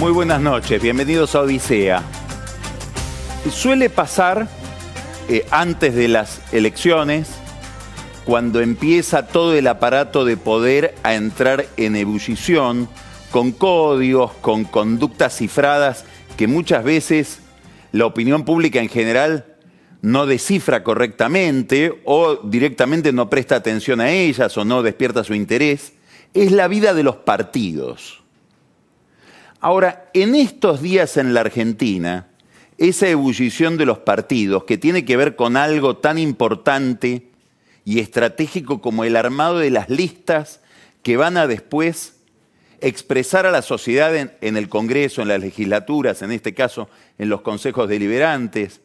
Muy buenas noches, bienvenidos a Odisea. Suele pasar eh, antes de las elecciones, cuando empieza todo el aparato de poder a entrar en ebullición, con códigos, con conductas cifradas que muchas veces la opinión pública en general no descifra correctamente o directamente no presta atención a ellas o no despierta su interés, es la vida de los partidos. Ahora, en estos días en la Argentina, esa ebullición de los partidos, que tiene que ver con algo tan importante y estratégico como el armado de las listas que van a después expresar a la sociedad en, el Congreso, en las legislaturas, en este caso en los consejos deliberantes,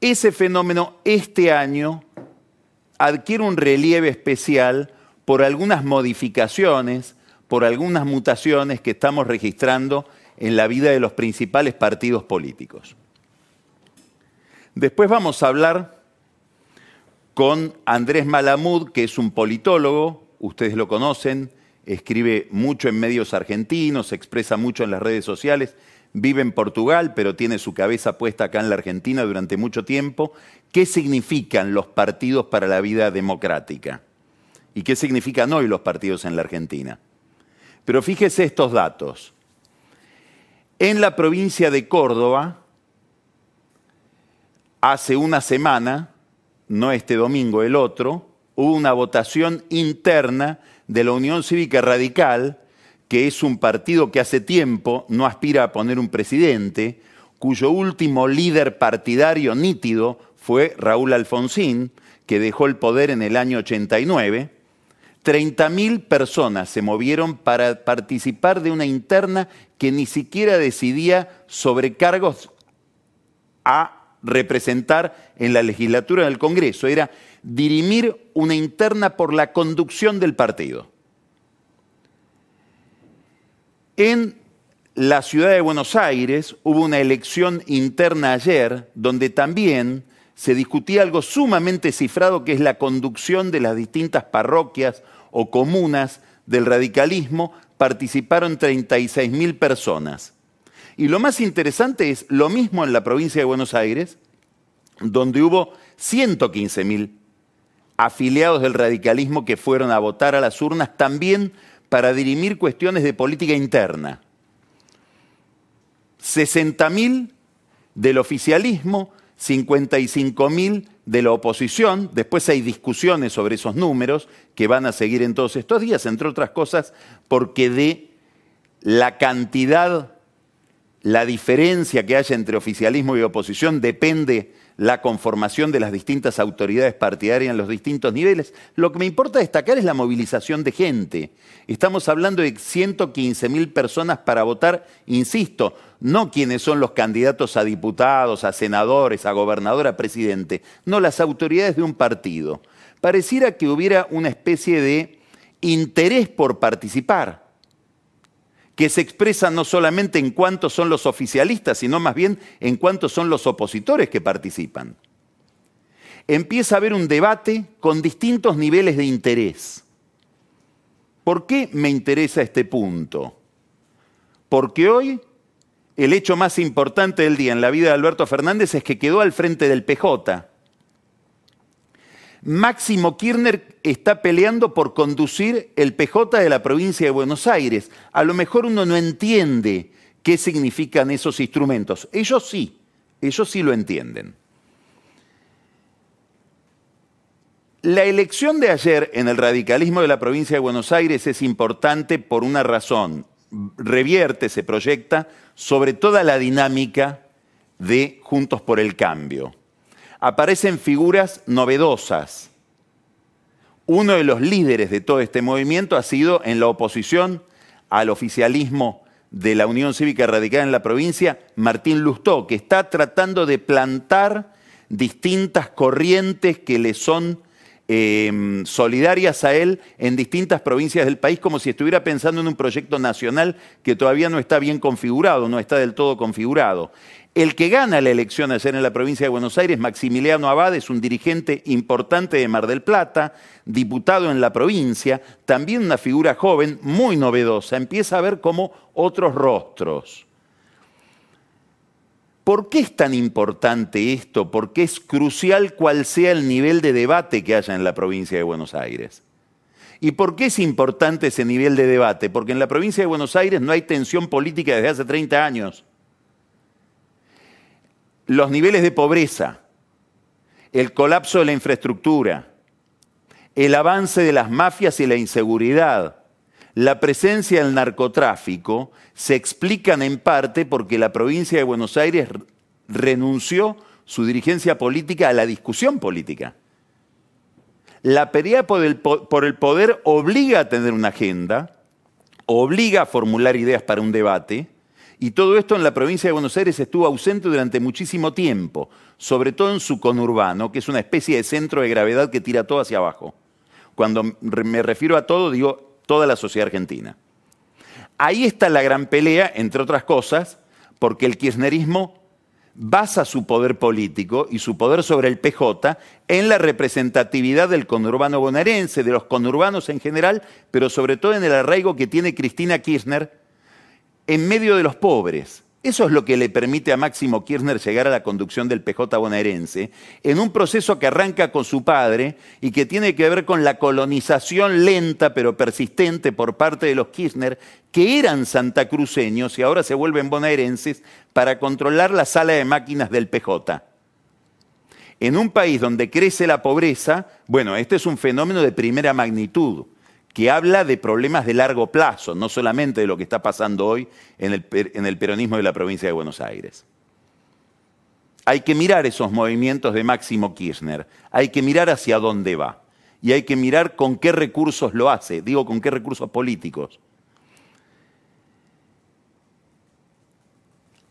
ese fenómeno este año adquiere un relieve especial por algunas modificaciones, por algunas mutaciones que estamos registrando en la vida de los principales partidos políticos. Después vamos a hablar con Andrés Malamud, que es un politólogo, ustedes lo conocen, escribe mucho en medios argentinos, expresa mucho en las redes sociales, vive en Portugal, pero tiene su cabeza puesta acá en la Argentina durante mucho tiempo. ¿Qué significan los partidos para la vida democrática? ¿Y qué significan hoy los partidos en la Argentina? Pero fíjese estos datos. En la provincia de Córdoba, hace una semana, no este domingo, el otro, hubo una votación interna de la Unión Cívica Radical, que es un partido que hace tiempo no aspira a poner un presidente, cuyo último líder partidario nítido fue Raúl Alfonsín, que dejó el poder en el año 89. 30.000 personas se movieron para participar de una interna que ni siquiera decidía sobre cargos a representar en la legislatura del Congreso. Era dirimir una interna por la conducción del partido. En la ciudad de Buenos Aires hubo una elección interna ayer donde también se discutía algo sumamente cifrado que es la conducción de las distintas parroquias o comunas del radicalismo. Participaron 36 mil personas. Y lo más interesante es lo mismo en la provincia de Buenos Aires, donde hubo 115 mil afiliados del radicalismo que fueron a votar a las urnas también para dirimir cuestiones de política interna. 60.000 del oficialismo, 55.000 de la oposición, después hay discusiones sobre esos números que van a seguir en todos estos días, entre otras cosas porque de la cantidad, la diferencia que haya entre oficialismo y oposición depende la conformación de las distintas autoridades partidarias en los distintos niveles. Lo que me importa destacar es la movilización de gente. Estamos hablando de 115 mil personas para votar, insisto, no quienes son los candidatos a diputados, a senadores, a gobernador, a presidente, no las autoridades de un partido. Pareciera que hubiera una especie de interés por participar que se expresa no solamente en cuántos son los oficialistas, sino más bien en cuántos son los opositores que participan. Empieza a haber un debate con distintos niveles de interés. ¿Por qué me interesa este punto? Porque hoy el hecho más importante del día en la vida de Alberto Fernández es que quedó al frente del PJ. Máximo Kirchner está peleando por conducir el PJ de la provincia de Buenos Aires. A lo mejor uno no entiende qué significan esos instrumentos. Ellos sí, ellos sí lo entienden. La elección de ayer en el radicalismo de la provincia de Buenos Aires es importante por una razón. Revierte, se proyecta sobre toda la dinámica de Juntos por el Cambio aparecen figuras novedosas. Uno de los líderes de todo este movimiento ha sido en la oposición al oficialismo de la Unión Cívica Radical en la provincia, Martín Lustó, que está tratando de plantar distintas corrientes que le son em, solidarias a él en distintas provincias del país, como si estuviera pensando en un proyecto nacional que todavía no está bien configurado, no está del todo configurado. El que gana la elección ayer en la provincia de Buenos Aires, Maximiliano Abad, es un dirigente importante de Mar del Plata, diputado en la provincia, también una figura joven, muy novedosa, empieza a ver como otros rostros. ¿Por qué es tan importante esto? ¿Por qué es crucial cuál sea el nivel de debate que haya en la provincia de Buenos Aires? ¿Y por qué es importante ese nivel de debate? Porque en la provincia de Buenos Aires no hay tensión política desde hace 30 años los niveles de pobreza, el colapso de la infraestructura, el avance de las mafias y la inseguridad, la presencia del narcotráfico, se explican en parte porque la provincia de Buenos Aires renunció su dirigencia política a la discusión política. La pelea por el, por el poder obliga a tener una agenda, obliga a formular ideas para un debate, y todo esto en la provincia de Buenos Aires estuvo ausente durante muchísimo tiempo, sobre todo en su conurbano, que es una especie de centro de gravedad que tira todo hacia abajo. Cuando me refiero a todo, digo toda la sociedad argentina. Ahí está la gran pelea, entre otras cosas, porque el kirchnerismo basa su poder político y su poder sobre el PJ en la representatividad del conurbano bonaerense, de los conurbanos en general, pero sobre todo en el arraigo que tiene Cristina Kirchner en medio de los pobres. Eso es lo que le permite a Máximo Kirchner llegar a la conducción del PJ bonaerense, en un proceso que arranca con su padre y que tiene que ver con la colonización lenta pero persistente por parte de los Kirchner, que eran santacruceños y ahora se vuelven bonaerenses para controlar la sala de máquinas del PJ. En un país donde crece la pobreza, bueno, este es un fenómeno de primera magnitud que habla de problemas de largo plazo, no solamente de lo que está pasando hoy en el, peronismo de la provincia de Buenos Aires. Hay que mirar esos movimientos de Máximo Kirchner, hay que mirar hacia dónde va y hay que mirar con qué recursos lo hace, digo con qué recursos políticos.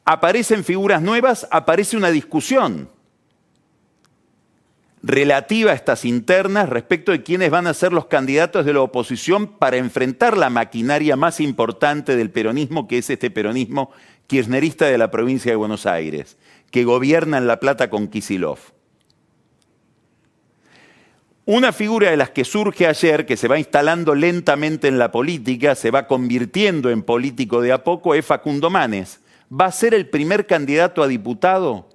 Aparecen figuras nuevas, aparece una discusión relativa a estas internas respecto de quiénes van a ser los candidatos de la oposición para enfrentar la maquinaria más importante del peronismo, que es este peronismo kirchnerista de la provincia de Buenos Aires, que gobierna en La Plata con Kisilov. Una figura de las que surge ayer, que se va instalando lentamente en la política, se va convirtiendo en político de a poco, es Facundo Manes. ¿Va a ser el primer candidato a diputado?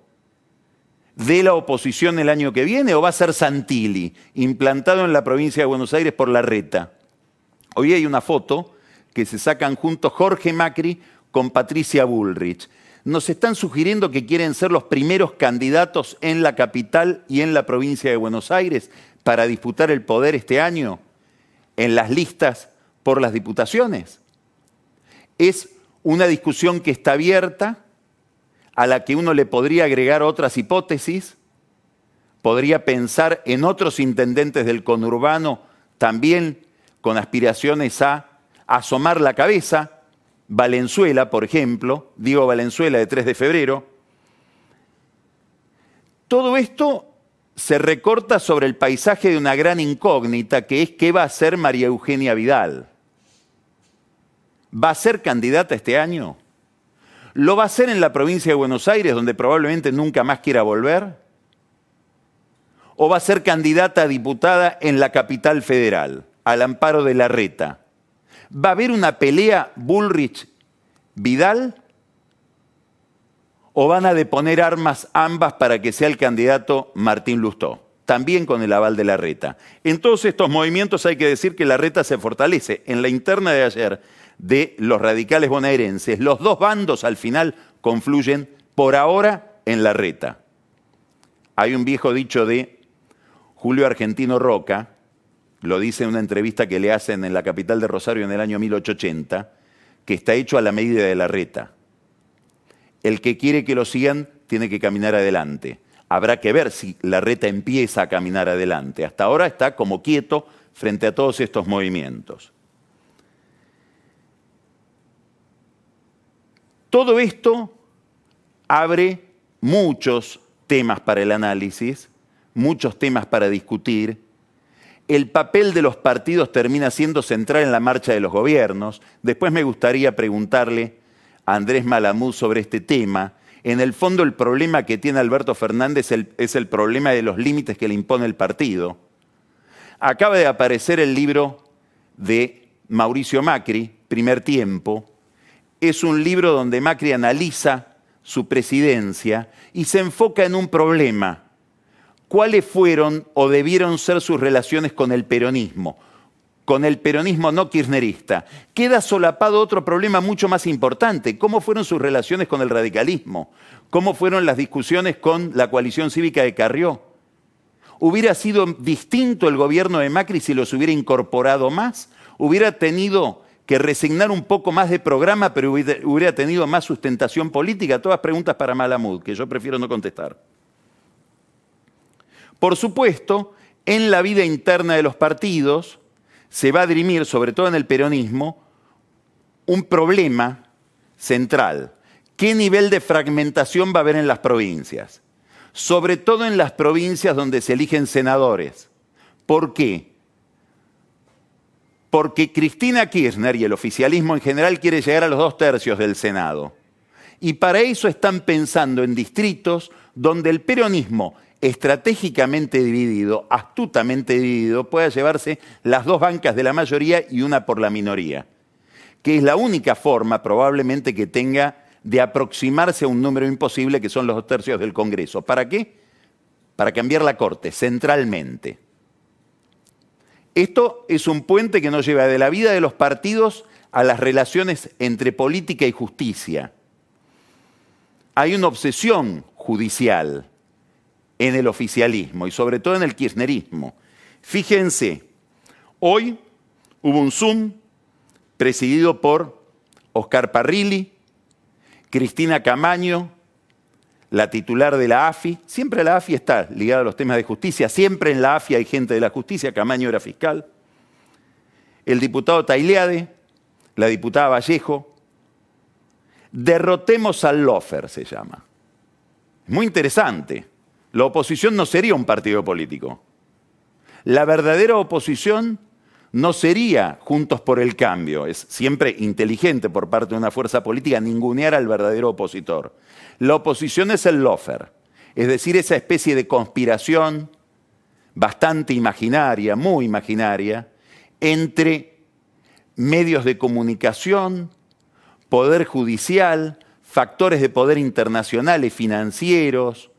De la oposición el año que viene o va a ser Santilli, implantado en la provincia de Buenos Aires por la reta? Hoy hay una foto que se sacan juntos Jorge Macri con Patricia Bullrich. Nos están sugiriendo que quieren ser los primeros candidatos en la capital y en la provincia de Buenos Aires para disputar el poder este año en las listas por las diputaciones. Es una discusión que está abierta, a la que uno le podría agregar otras hipótesis, podría pensar en otros intendentes del conurbano también con aspiraciones a asomar la cabeza, Valenzuela, por ejemplo, digo Valenzuela de 3 de febrero. Todo esto se recorta sobre el paisaje de una gran incógnita que es qué va a hacer María Eugenia Vidal. ¿Va a ser candidata este año? ¿Lo va a hacer en la provincia de Buenos Aires, donde probablemente nunca más quiera volver? ¿O va a ser candidata a diputada en la capital federal, al amparo de la reta? ¿Va a haber una pelea Bullrich-Vidal? ¿O van a deponer armas ambas para que sea el candidato Martín Lustó? También con el aval de la reta. En todos estos movimientos hay que decir que la reta se fortalece. En la interna de ayer de los radicales bonaerenses. Los dos bandos al final confluyen por ahora en la reta. Hay un viejo dicho de Julio Argentino Roca, lo dice en una entrevista que le hacen en la capital de Rosario en el año 1880, que está hecho a la medida de la reta. El que quiere que lo sigan tiene que caminar adelante. Habrá que ver si la reta empieza a caminar adelante. Hasta ahora está como quieto frente a todos estos movimientos. Todo esto abre muchos temas para el análisis, muchos temas para discutir, el papel de los partidos termina siendo central en la marcha de los gobiernos. Después me gustaría preguntarle a Andrés Malamud sobre este tema. En el fondo el problema que tiene Alberto Fernández es el problema de los límites que le impone el partido. Acaba de aparecer el libro de Mauricio Macri, Primer Tiempo. Es un libro donde Macri analiza su presidencia y se enfoca en un problema cuáles fueron o debieron ser sus relaciones con el peronismo, con el peronismo no kirchnerista. Queda solapado otro problema mucho más importante, cómo fueron sus relaciones con el radicalismo, cómo fueron las discusiones con la coalición cívica de Carrió. ¿Hubiera sido distinto el gobierno de Macri si los hubiera incorporado más? ¿Hubiera tenido que resignar un poco más de programa, pero hubiera tenido más sustentación política? Todas preguntas para Malamud, que yo prefiero no contestar. Por supuesto, en la vida interna de los partidos se va a dirimir, sobre todo en el peronismo, un problema central. ¿Qué nivel de fragmentación va a haber en las provincias? Sobre todo en las provincias donde se eligen senadores. ¿Por qué? Porque Cristina Kirchner y el oficialismo en general quiere llegar a los dos tercios del Senado. Y para eso están pensando en distritos donde el peronismo estratégicamente dividido, astutamente dividido, pueda llevarse las dos bancas de la mayoría y una por la minoría, que es la única forma probablemente que tenga de aproximarse a un número imposible que son los dos tercios del Congreso. ¿Para qué? Para cambiar la Corte, centralmente. Esto es un puente que nos lleva de la vida de los partidos a las relaciones entre política y justicia. Hay una obsesión judicial en el oficialismo y sobre todo en el kirchnerismo. Fíjense, hoy hubo un Zoom presidido por Oscar Parrilli, Cristina Camaño, la titular de la AFI. Siempre la AFI está ligada a los temas de justicia, siempre en la AFI hay gente de la justicia, Camaño era fiscal. El diputado Taileade, la diputada Vallejo. Derrotemos al Lofer se llama. Muy interesante. La oposición no sería un partido político. La verdadera oposición no sería Juntos por el Cambio. Es siempre inteligente por parte de una fuerza política ningunear al verdadero opositor. La oposición es el lofer, es decir, esa especie de conspiración bastante imaginaria, muy imaginaria, entre medios de comunicación, poder judicial, factores de poder internacionales, financieros,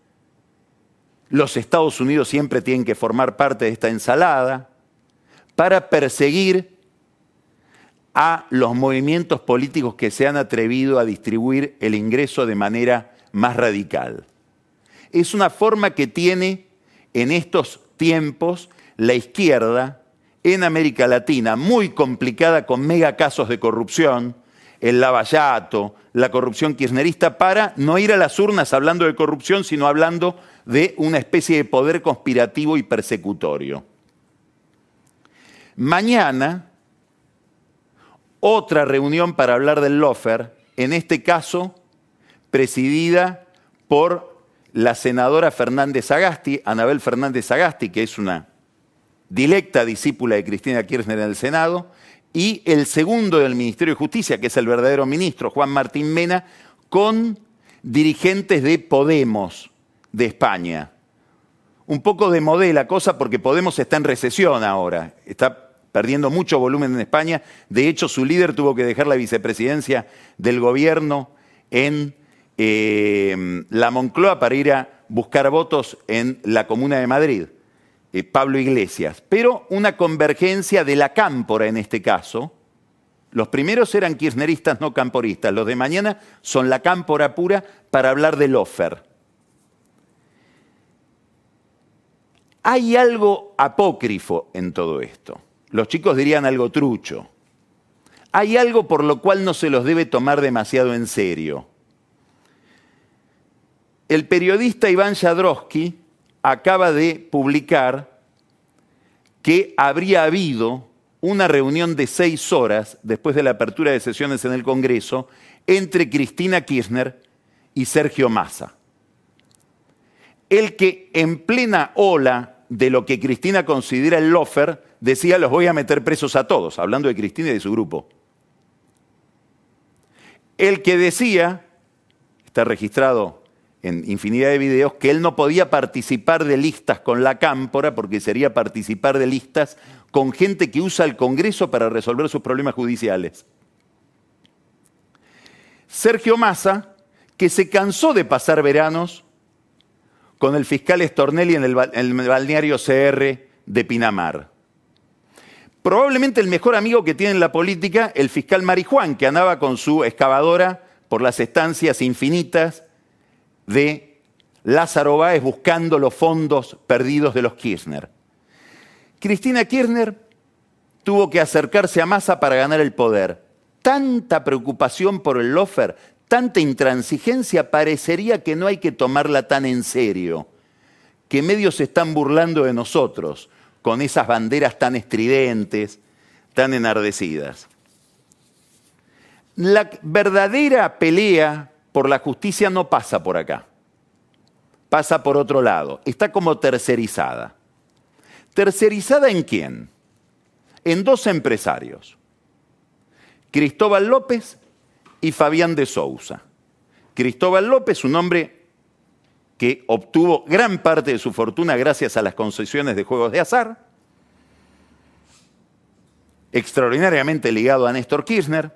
los Estados Unidos siempre tienen que formar parte de esta ensalada para perseguir a los movimientos políticos que se han atrevido a distribuir el ingreso de manera más radical. Es una forma que tiene en estos tiempos la izquierda en América Latina, muy complicada con mega casos de corrupción, el lavallato, la corrupción kirchnerista, para no ir a las urnas hablando de corrupción, sino hablando de una especie de poder conspirativo y persecutorio. Mañana, otra reunión para hablar del Lofer, en este caso presidida por la senadora Fernández Agasti, Anabel Fernández Agasti, que es una directa discípula de Cristina Kirchner en el Senado, y el segundo del Ministerio de Justicia, que es el verdadero ministro, Juan Martín Mena, con dirigentes de Podemos, de España. Un poco de modé la cosa porque Podemos está en recesión ahora, está perdiendo mucho volumen en España. De hecho, su líder tuvo que dejar la vicepresidencia del gobierno en eh, la Moncloa para ir a buscar votos en la Comuna de Madrid, eh, Pablo Iglesias. Pero una convergencia de la cámpora en este caso. Los primeros eran kirchneristas, no camporistas. Los de mañana son la cámpora pura para hablar del offer. Hay algo apócrifo en todo esto. Los chicos dirían algo trucho. Hay algo por lo cual no se los debe tomar demasiado en serio. El periodista Iván Jadrowski acaba de publicar que habría habido una reunión de seis horas después de la apertura de sesiones en el Congreso entre Cristina Kirchner y Sergio Massa. El que en plena ola de lo que Cristina considera el lofer, decía los voy a meter presos a todos, hablando de Cristina y de su grupo. El que decía, está registrado en infinidad de videos, que él no podía participar de listas con la cámpora porque sería participar de listas con gente que usa el Congreso para resolver sus problemas judiciales. Sergio Massa, que se cansó de pasar veranos con el fiscal Stornelli en el, balneario CR de Pinamar. Probablemente el mejor amigo que tiene en la política, el fiscal Marijuán, que andaba con su excavadora por las estancias infinitas de Lázaro Báez buscando los fondos perdidos de los Kirchner. Cristina Kirchner tuvo que acercarse a Massa para ganar el poder. Tanta preocupación por el lofer, tanta intransigencia, parecería que no hay que tomarla tan en serio, que medios se están burlando de nosotros con esas banderas tan estridentes, tan enardecidas. La verdadera pelea por la justicia no pasa por acá, pasa por otro lado, está como tercerizada. ¿Tercerizada en quién? En dos empresarios, Cristóbal López y Fabián de Sousa. Cristóbal López, un hombre que obtuvo gran parte de su fortuna gracias a las concesiones de juegos de azar, extraordinariamente ligado a Néstor Kirchner,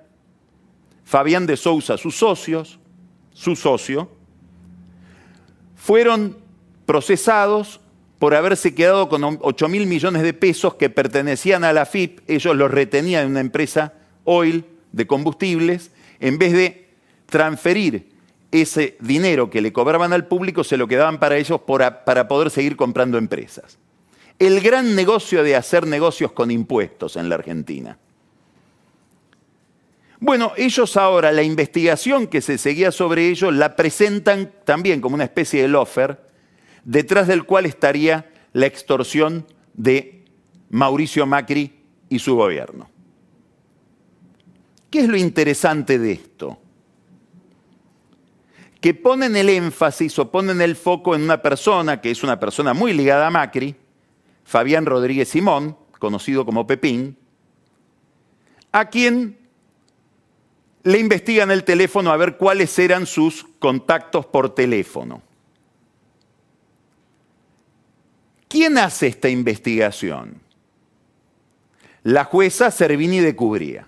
Fabián de Sousa, sus socios, su socio, fueron procesados por haberse quedado con 8 mil millones de pesos que pertenecían a la FIP, ellos los retenían en una empresa oil de combustibles, en vez de transferir ese dinero que le cobraban al público, se lo quedaban para ellos para poder seguir comprando empresas. El gran negocio de hacer negocios con impuestos en la Argentina. Bueno, ellos ahora, la investigación que se seguía sobre ellos, la presentan también como una especie de lofer, detrás del cual estaría la extorsión de Mauricio Macri y su gobierno. ¿Qué es lo interesante de esto? Que ponen el énfasis o ponen el foco en una persona que es una persona muy ligada a Macri, Fabián Rodríguez Simón, conocido como Pepín, a quien le investigan el teléfono a ver cuáles eran sus contactos por teléfono. ¿Quién hace esta investigación? La jueza Servini de Cubría.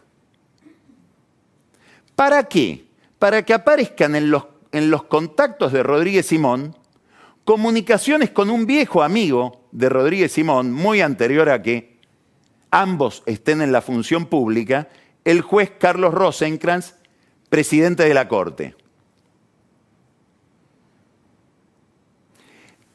¿Para qué? Para que aparezcan en los, en los contactos de Rodríguez Simón comunicaciones con un viejo amigo de Rodríguez Simón, muy anterior a que ambos estén en la función pública, el juez Carlos Rosenkrantz, presidente de la Corte.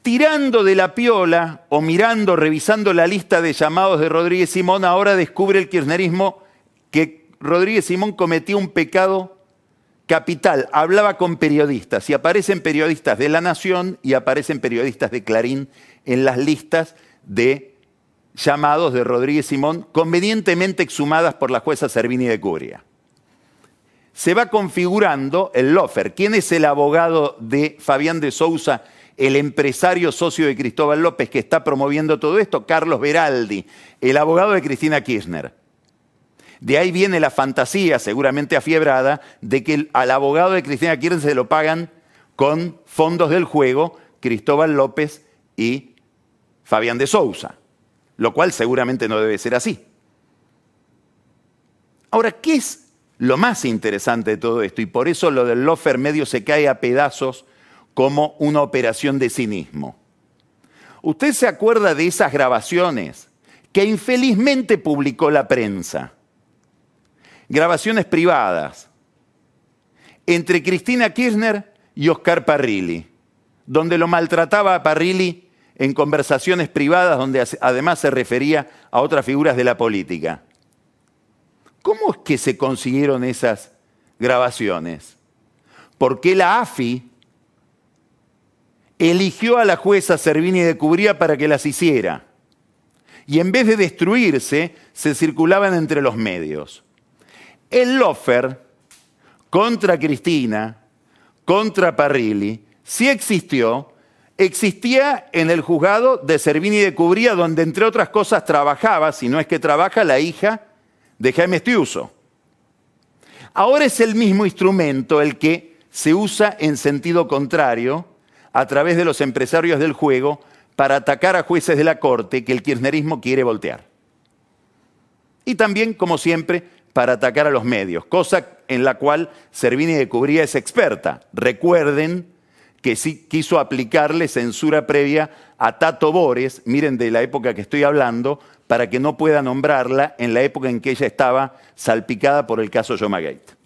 Tirando de la piola o mirando, revisando la lista de llamados de Rodríguez Simón, ahora descubre el kirchnerismo que Rodríguez Simón cometió un pecado capital. Hablaba con periodistas y aparecen periodistas de La Nación y aparecen periodistas de Clarín en las listas de llamados de Rodríguez Simón, convenientemente exhumadas por la jueza Servini de Curia. Se va configurando el lofer. ¿Quién es el abogado de Fabián de Sousa, el empresario socio de Cristóbal López que está promoviendo todo esto? Carlos Beraldi, el abogado de Cristina Kirchner. De ahí viene la fantasía, seguramente afiebrada, de que al abogado de Cristina Kirchner se lo pagan con fondos del juego Cristóbal López y Fabián de Sousa, lo cual seguramente no debe ser así. Ahora, ¿qué es lo más interesante de todo esto? Y por eso lo del lofer medio se cae a pedazos como una operación de cinismo. Usted se acuerda de esas grabaciones que infelizmente publicó la prensa grabaciones privadas entre Cristina Kirchner y Oscar Parrilli, donde lo maltrataba a Parrilli en conversaciones privadas donde además se refería a otras figuras de la política. ¿Cómo es que se consiguieron esas grabaciones? Porque la AFI eligió a la jueza Servini de Cubría para que las hiciera. Y en vez de destruirse, se circulaban entre los medios. El lofer contra Cristina, contra Parrilli, sí existió existía en el juzgado de Servini de Cubría, donde entre otras cosas trabajaba, si no es que trabaja, la hija de Jaime Estiuso. Ahora es el mismo instrumento el que se usa en sentido contrario a través de los empresarios del juego para atacar a jueces de la corte que el kirchnerismo quiere voltear. Y también, como siempre, para atacar a los medios, cosa en la cual Servini de Cubría es experta. Recuerden que sí quiso aplicarle censura previa a Tato Bores, miren de la época que estoy hablando, para que no pueda nombrarla en la época en que ella estaba salpicada por el caso Yomagate.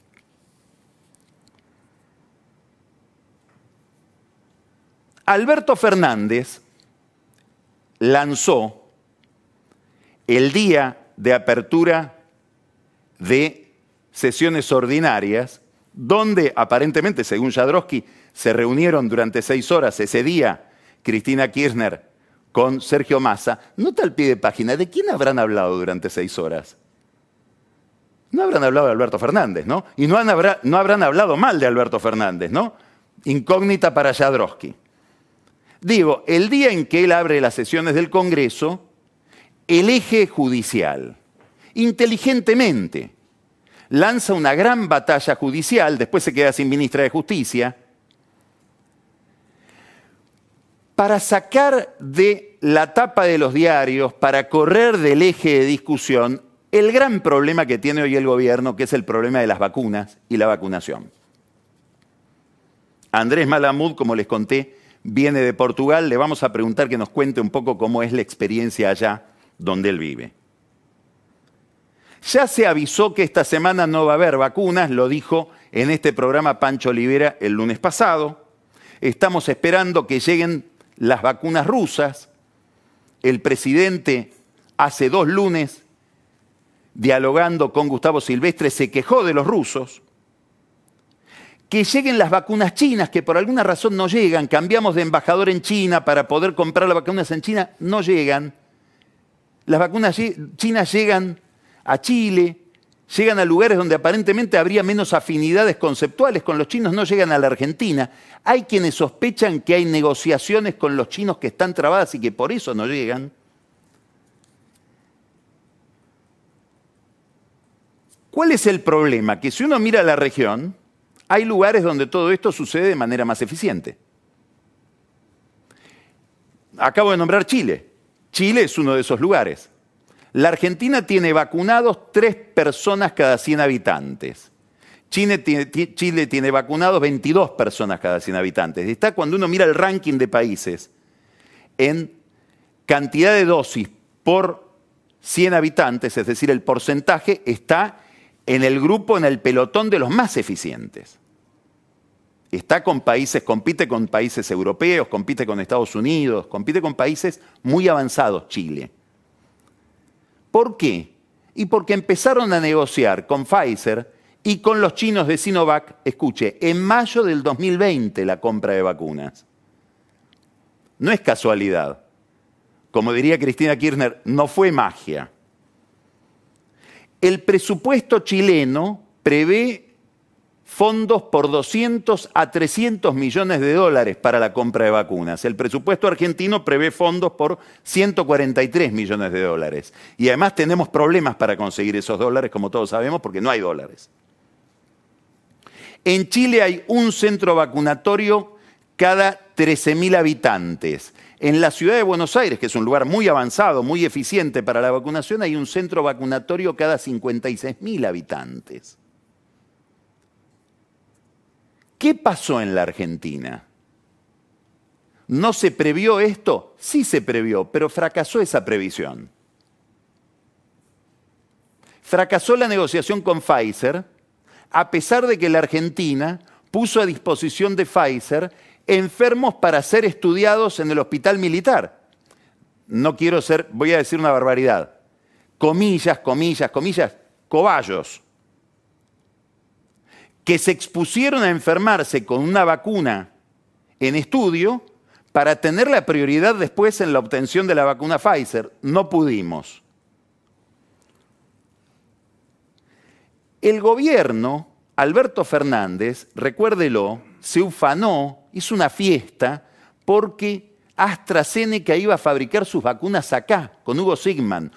Alberto Fernández lanzó el día de apertura de sesiones ordinarias, donde aparentemente, según Jadrowski, se reunieron durante seis horas ese día Cristina Kirchner con Sergio Massa. Nota al pie de página, ¿de quién habrán hablado durante seis horas? No habrán hablado de Alberto Fernández, ¿no? Y no, habrán hablado mal de Alberto Fernández, ¿no? Incógnita para Jadrowski. Digo, el día en que él abre las sesiones del Congreso, el eje judicial, inteligentemente, lanza una gran batalla judicial, después se queda sin ministra de Justicia, para sacar de la tapa de los diarios, para correr del eje de discusión, el gran problema que tiene hoy el gobierno, que es el problema de las vacunas y la vacunación. Andrés Malamud, como les conté, viene de Portugal, le vamos a preguntar que nos cuente un poco cómo es la experiencia allá donde él vive. Ya se avisó que esta semana no va a haber vacunas, lo dijo en este programa Pancho Olivera el lunes pasado. Estamos esperando que lleguen las vacunas rusas. El presidente hace dos lunes, dialogando con Gustavo Silvestre, se quejó de los rusos. Que lleguen las vacunas chinas, que por alguna razón no llegan. Cambiamos de embajador en China para poder comprar las vacunas en China, no llegan. Las vacunas chinas llegan a Chile, llegan a lugares donde aparentemente habría menos afinidades conceptuales con los chinos, no llegan a la Argentina. Hay quienes sospechan que hay negociaciones con los chinos que están trabadas y que por eso no llegan. ¿Cuál es el problema? Que si uno mira la región, hay lugares donde todo esto sucede de manera más eficiente. Acabo de nombrar Chile. Chile es uno de esos lugares. La Argentina tiene vacunados tres personas cada 100 habitantes. Chile tiene, vacunados 22 personas cada 100 habitantes. Está cuando uno mira el ranking de países en cantidad de dosis por 100 habitantes, es decir, el porcentaje está en el grupo, en el pelotón de los más eficientes. Está con países, compite con países europeos, compite con Estados Unidos, compite con países muy avanzados, Chile. ¿Por qué? Y porque empezaron a negociar con Pfizer y con los chinos de Sinovac, escuche, en mayo del 2020 la compra de vacunas. No es casualidad. Como diría Cristina Kirchner, no fue magia. El presupuesto chileno prevé fondos por 200 a 300 millones de dólares para la compra de vacunas. El presupuesto argentino prevé fondos por 143 millones de dólares. Y además tenemos problemas para conseguir esos dólares, como todos sabemos, porque no hay dólares. En Chile hay un centro vacunatorio cada 13.000 habitantes. En la ciudad de Buenos Aires, que es un lugar muy avanzado, muy eficiente para la vacunación, hay un centro vacunatorio cada 56.000 habitantes. ¿Qué pasó en la Argentina? ¿No se previó esto? Sí se previó, pero fracasó esa previsión. Fracasó la negociación con Pfizer, a pesar de que la Argentina puso a disposición de Pfizer enfermos para ser estudiados en el hospital militar. No quiero ser, voy a decir una barbaridad. Comillas, comillas, comillas, cobayos que se expusieron a enfermarse con una vacuna en estudio para tener la prioridad después en la obtención de la vacuna Pfizer. No pudimos. El gobierno, Alberto Fernández, recuérdelo, se ufanó, hizo una fiesta porque AstraZeneca iba a fabricar sus vacunas acá, con Hugo Sigman.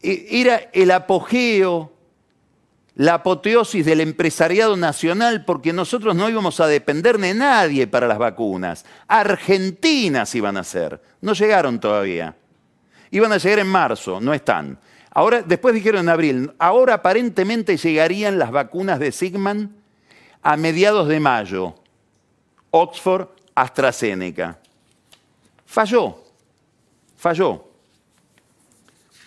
E, era el apogeo, la apoteosis del empresariado nacional, porque nosotros no íbamos a depender de nadie para las vacunas. Argentinas iban a ser. No llegaron todavía. Iban a llegar en marzo, no están. Ahora, después dijeron en abril, ahora aparentemente llegarían las vacunas de Sigman a mediados de mayo. Oxford, AstraZeneca. Falló, falló.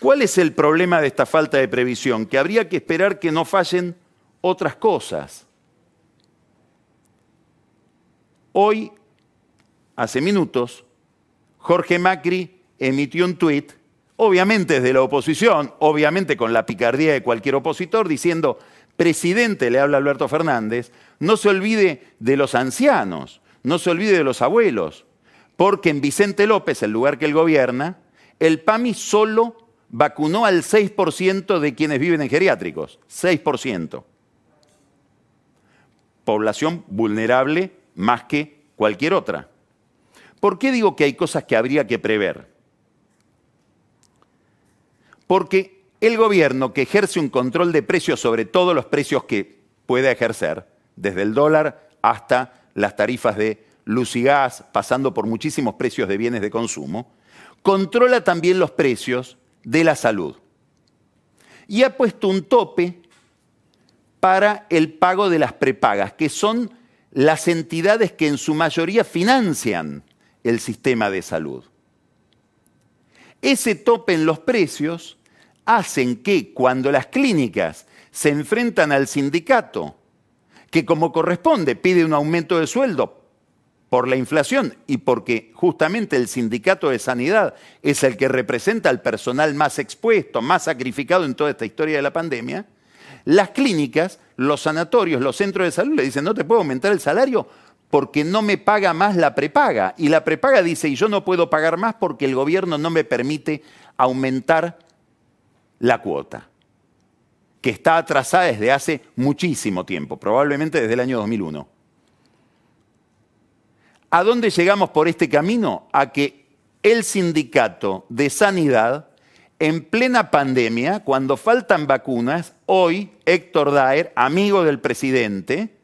¿Cuál es el problema de esta falta de previsión? Que habría que esperar que no fallen otras cosas. Hoy, hace minutos, Jorge Macri emitió un tuit, obviamente desde la oposición, obviamente con la picardía de cualquier opositor, diciendo, presidente, le habla Alberto Fernández, no se olvide de los ancianos, no se olvide de los abuelos, porque en Vicente López, el lugar que él gobierna, el PAMI solo vacunó al 6% de quienes viven en geriátricos. 6%. Población vulnerable más que cualquier otra. ¿Por qué digo que hay cosas que habría que prever? Porque el gobierno que ejerce un control de precios sobre todos los precios que pueda ejercer, desde el dólar hasta las tarifas de luz y gas, pasando por muchísimos precios de bienes de consumo, controla también los precios de la salud. Y ha puesto un tope para el pago de las prepagas, que son las entidades que en su mayoría financian el sistema de salud. Ese tope en los precios hacen que cuando las clínicas se enfrentan al sindicato, que como corresponde pide un aumento de sueldo por la inflación y porque justamente el sindicato de sanidad es el que representa al personal más expuesto, más sacrificado en toda esta historia de la pandemia, las clínicas, los sanatorios, los centros de salud le dicen, no te puedo aumentar el salario porque no me paga más la prepaga. Y la prepaga dice, y yo no puedo pagar más porque el gobierno no me permite aumentar la cuota, que está atrasada desde hace muchísimo tiempo, probablemente desde el año 2001. ¿A dónde llegamos por este camino? A que el sindicato de sanidad, en plena pandemia, cuando faltan vacunas, hoy Héctor Daer, amigo del presidente,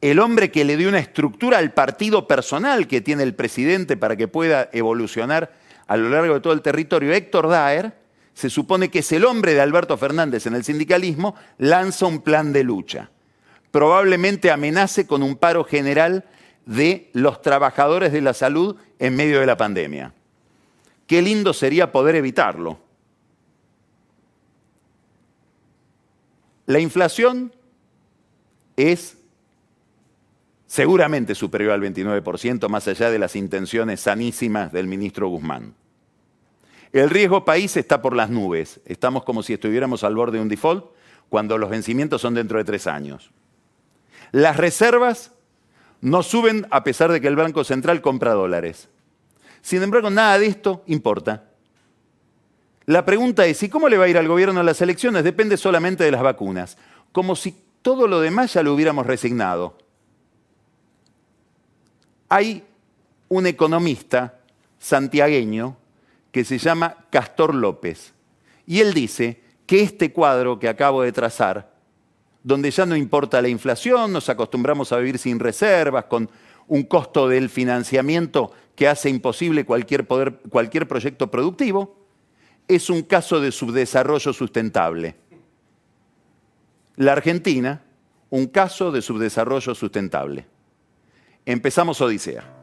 el hombre que le dio una estructura al partido personal que tiene el presidente para que pueda evolucionar a lo largo de todo el territorio, Héctor Daer, se supone que es el hombre de Alberto Fernández en el sindicalismo, lanza un plan de lucha. Probablemente amenace con un paro general de los trabajadores de la salud en medio de la pandemia. Qué lindo sería poder evitarlo. La inflación es seguramente superior al 29%, más allá de las intenciones sanísimas del ministro Guzmán. El riesgo país está por las nubes. Estamos como si estuviéramos al borde de un default cuando los vencimientos son dentro de tres años. Las reservas no suben a pesar de que el Banco Central compra dólares. Sin embargo, nada de esto importa. La pregunta es, ¿y cómo le va a ir al gobierno a las elecciones? Depende solamente de las vacunas. Como si todo lo demás ya lo hubiéramos resignado. Hay un economista santiagueño que se llama Castor López. Y él dice que este cuadro que acabo de trazar donde ya no importa la inflación, nos acostumbramos a vivir sin reservas, con un costo del financiamiento que hace imposible cualquier, cualquier proyecto productivo, es un caso de subdesarrollo sustentable. La Argentina, un caso de subdesarrollo sustentable. Empezamos Odisea.